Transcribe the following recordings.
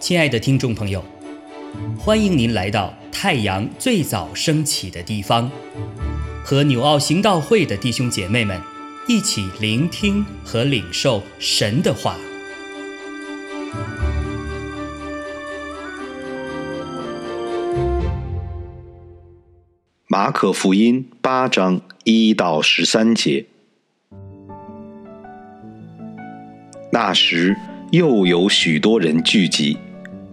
亲爱的听众朋友，欢迎您来到太阳最早升起的地方，和纽奥行道会的弟兄姐妹们一起聆听和领受神的话。马可福音八章一到十三节。那时，又有许多人聚集。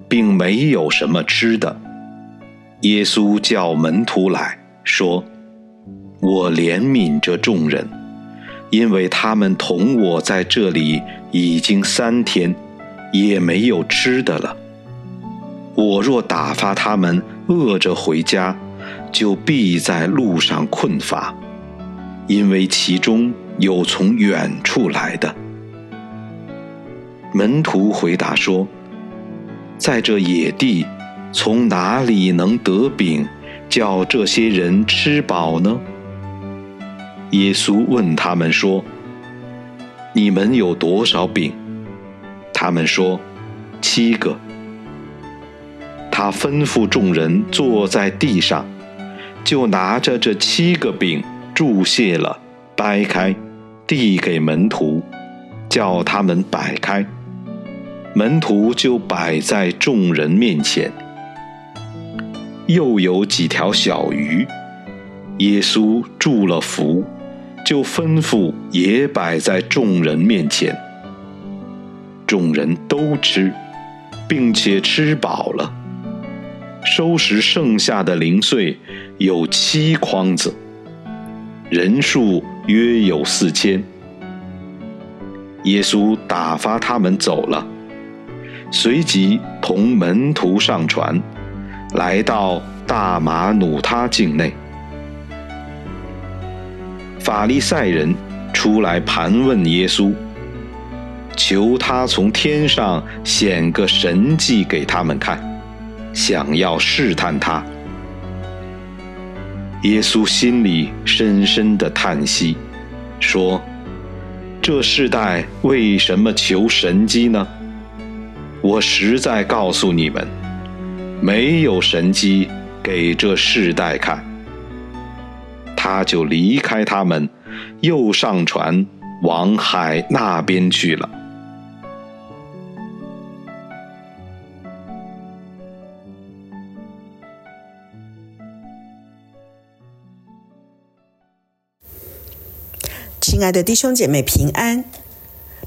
并没有什么吃的。耶稣叫门徒来说：“我怜悯这众人，因为他们同我在这里已经三天，也没有吃的了。我若打发他们饿着回家，就必在路上困乏，因为其中有从远处来的。”门徒回答说。在这野地，从哪里能得饼，叫这些人吃饱呢？耶稣问他们说：“你们有多少饼？”他们说：“七个。”他吩咐众人坐在地上，就拿着这七个饼注谢了，掰开，递给门徒，叫他们摆开。门徒就摆在众人面前，又有几条小鱼，耶稣祝了福，就吩咐也摆在众人面前。众人都吃，并且吃饱了，收拾剩下的零碎有七筐子，人数约有四千。耶稣打发他们走了。随即同门徒上船，来到大马努他境内。法利赛人出来盘问耶稣，求他从天上显个神迹给他们看，想要试探他。耶稣心里深深的叹息，说：“这世代为什么求神迹呢？”我实在告诉你们，没有神机给这世代看。他就离开他们，又上船往海那边去了。亲爱的弟兄姐妹，平安。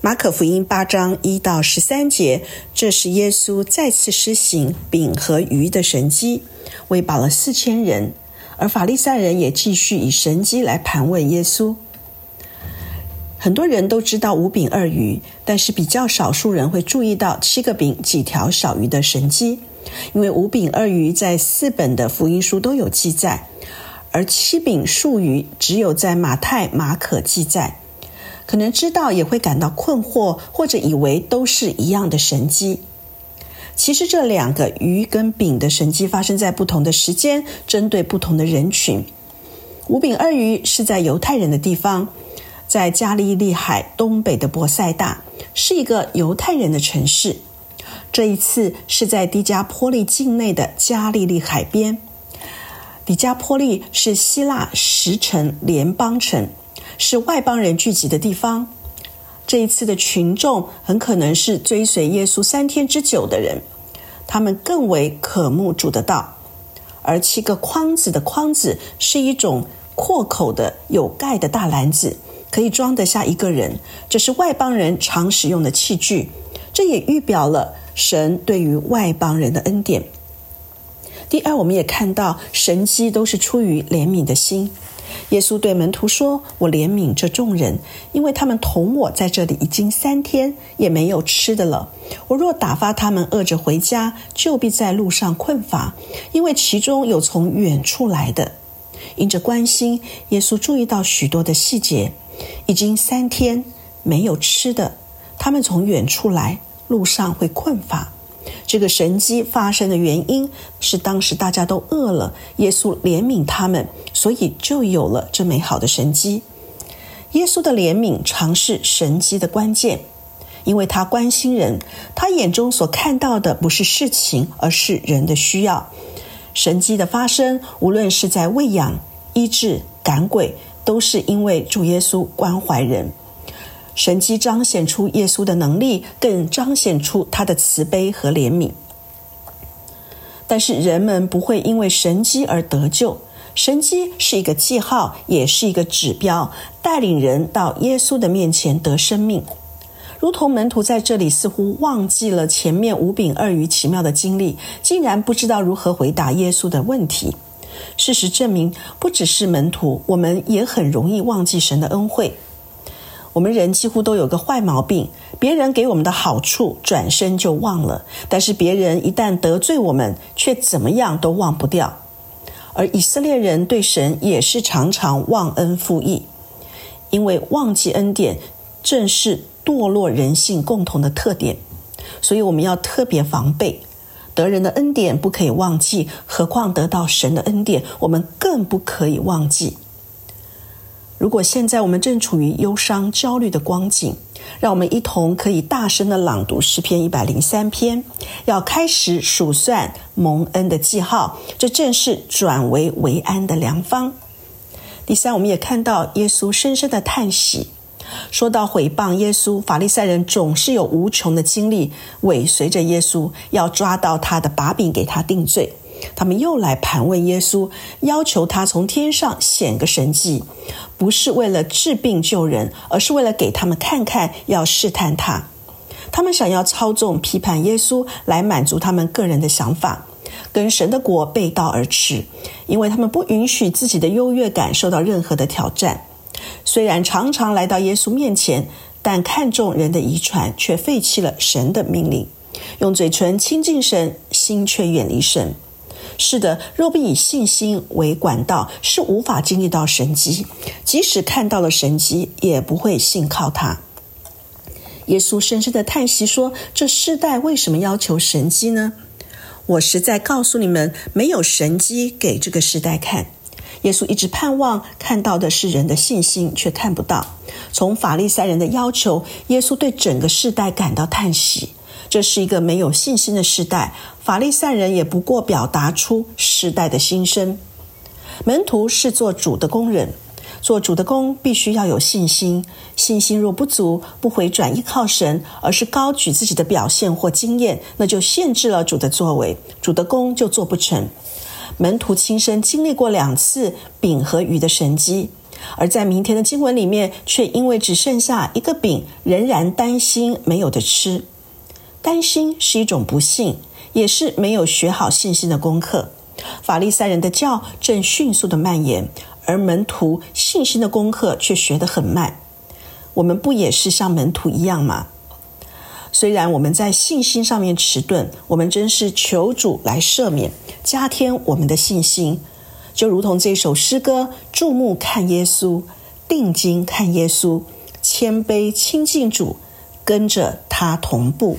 马可福音八章一到十三节，这是耶稣再次施行饼和鱼的神迹，喂饱了四千人。而法利赛人也继续以神迹来盘问耶稣。很多人都知道五饼二鱼，但是比较少数人会注意到七个饼几条小鱼的神迹，因为五饼二鱼在四本的福音书都有记载，而七饼数鱼只有在马太、马可记载。可能知道也会感到困惑，或者以为都是一样的神迹。其实这两个鱼跟饼的神迹发生在不同的时间，针对不同的人群。五饼二鱼是在犹太人的地方，在加利利海东北的伯赛大，是一个犹太人的城市。这一次是在迪加波利境内的加利利海边。迪加波利是希腊十城联邦城。是外邦人聚集的地方。这一次的群众很可能是追随耶稣三天之久的人，他们更为渴慕主的道。而七个筐子的筐子是一种阔口的有盖的大篮子，可以装得下一个人。这是外邦人常使用的器具，这也预表了神对于外邦人的恩典。第二，我们也看到神迹都是出于怜悯的心。耶稣对门徒说：“我怜悯这众人，因为他们同我在这里已经三天，也没有吃的了。我若打发他们饿着回家，就必在路上困乏，因为其中有从远处来的。因着关心，耶稣注意到许多的细节。已经三天没有吃的，他们从远处来，路上会困乏。”这个神迹发生的原因是当时大家都饿了，耶稣怜悯他们，所以就有了这美好的神迹。耶稣的怜悯常是神迹的关键，因为他关心人，他眼中所看到的不是事情，而是人的需要。神迹的发生，无论是在喂养、医治、赶鬼，都是因为主耶稣关怀人。神迹彰显出耶稣的能力，更彰显出他的慈悲和怜悯。但是人们不会因为神迹而得救。神迹是一个记号，也是一个指标，带领人到耶稣的面前得生命。如同门徒在这里似乎忘记了前面五饼二鱼奇妙的经历，竟然不知道如何回答耶稣的问题。事实证明，不只是门徒，我们也很容易忘记神的恩惠。我们人几乎都有个坏毛病：别人给我们的好处，转身就忘了；但是别人一旦得罪我们，却怎么样都忘不掉。而以色列人对神也是常常忘恩负义，因为忘记恩典正是堕落人性共同的特点，所以我们要特别防备得人的恩典不可以忘记，何况得到神的恩典，我们更不可以忘记。如果现在我们正处于忧伤、焦虑的光景，让我们一同可以大声的朗读诗篇一百零三篇，要开始数算蒙恩的记号，这正是转危为安的良方。第三，我们也看到耶稣深深的叹息，说到毁谤耶稣，法利赛人总是有无穷的精力尾随着耶稣，要抓到他的把柄，给他定罪。他们又来盘问耶稣，要求他从天上显个神迹，不是为了治病救人，而是为了给他们看看，要试探他。他们想要操纵、批判耶稣，来满足他们个人的想法，跟神的国背道而驰，因为他们不允许自己的优越感受到任何的挑战。虽然常常来到耶稣面前，但看重人的遗传，却废弃了神的命令，用嘴唇亲近神，心却远离神。是的，若不以信心为管道，是无法经历到神迹。即使看到了神迹，也不会信靠他。耶稣深深的叹息说：“这世代为什么要求神迹呢？我实在告诉你们，没有神迹给这个时代看。耶稣一直盼望看到的是人的信心，却看不到。从法利赛人的要求，耶稣对整个世代感到叹息。”这是一个没有信心的时代，法利赛人也不过表达出时代的心声。门徒是做主的工人，做主的工必须要有信心。信心若不足，不回转依靠神，而是高举自己的表现或经验，那就限制了主的作为，主的工就做不成。门徒亲身经历过两次饼和鱼的神迹，而在明天的经文里面，却因为只剩下一个饼，仍然担心没有的吃。担心是一种不幸，也是没有学好信心的功课。法利赛人的教正迅速的蔓延，而门徒信心的功课却学得很慢。我们不也是像门徒一样吗？虽然我们在信心上面迟钝，我们真是求主来赦免，加添我们的信心。就如同这首诗歌：注目看耶稣，定睛看耶稣，谦卑亲近主，跟着他同步。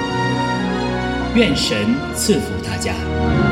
愿神赐福大家。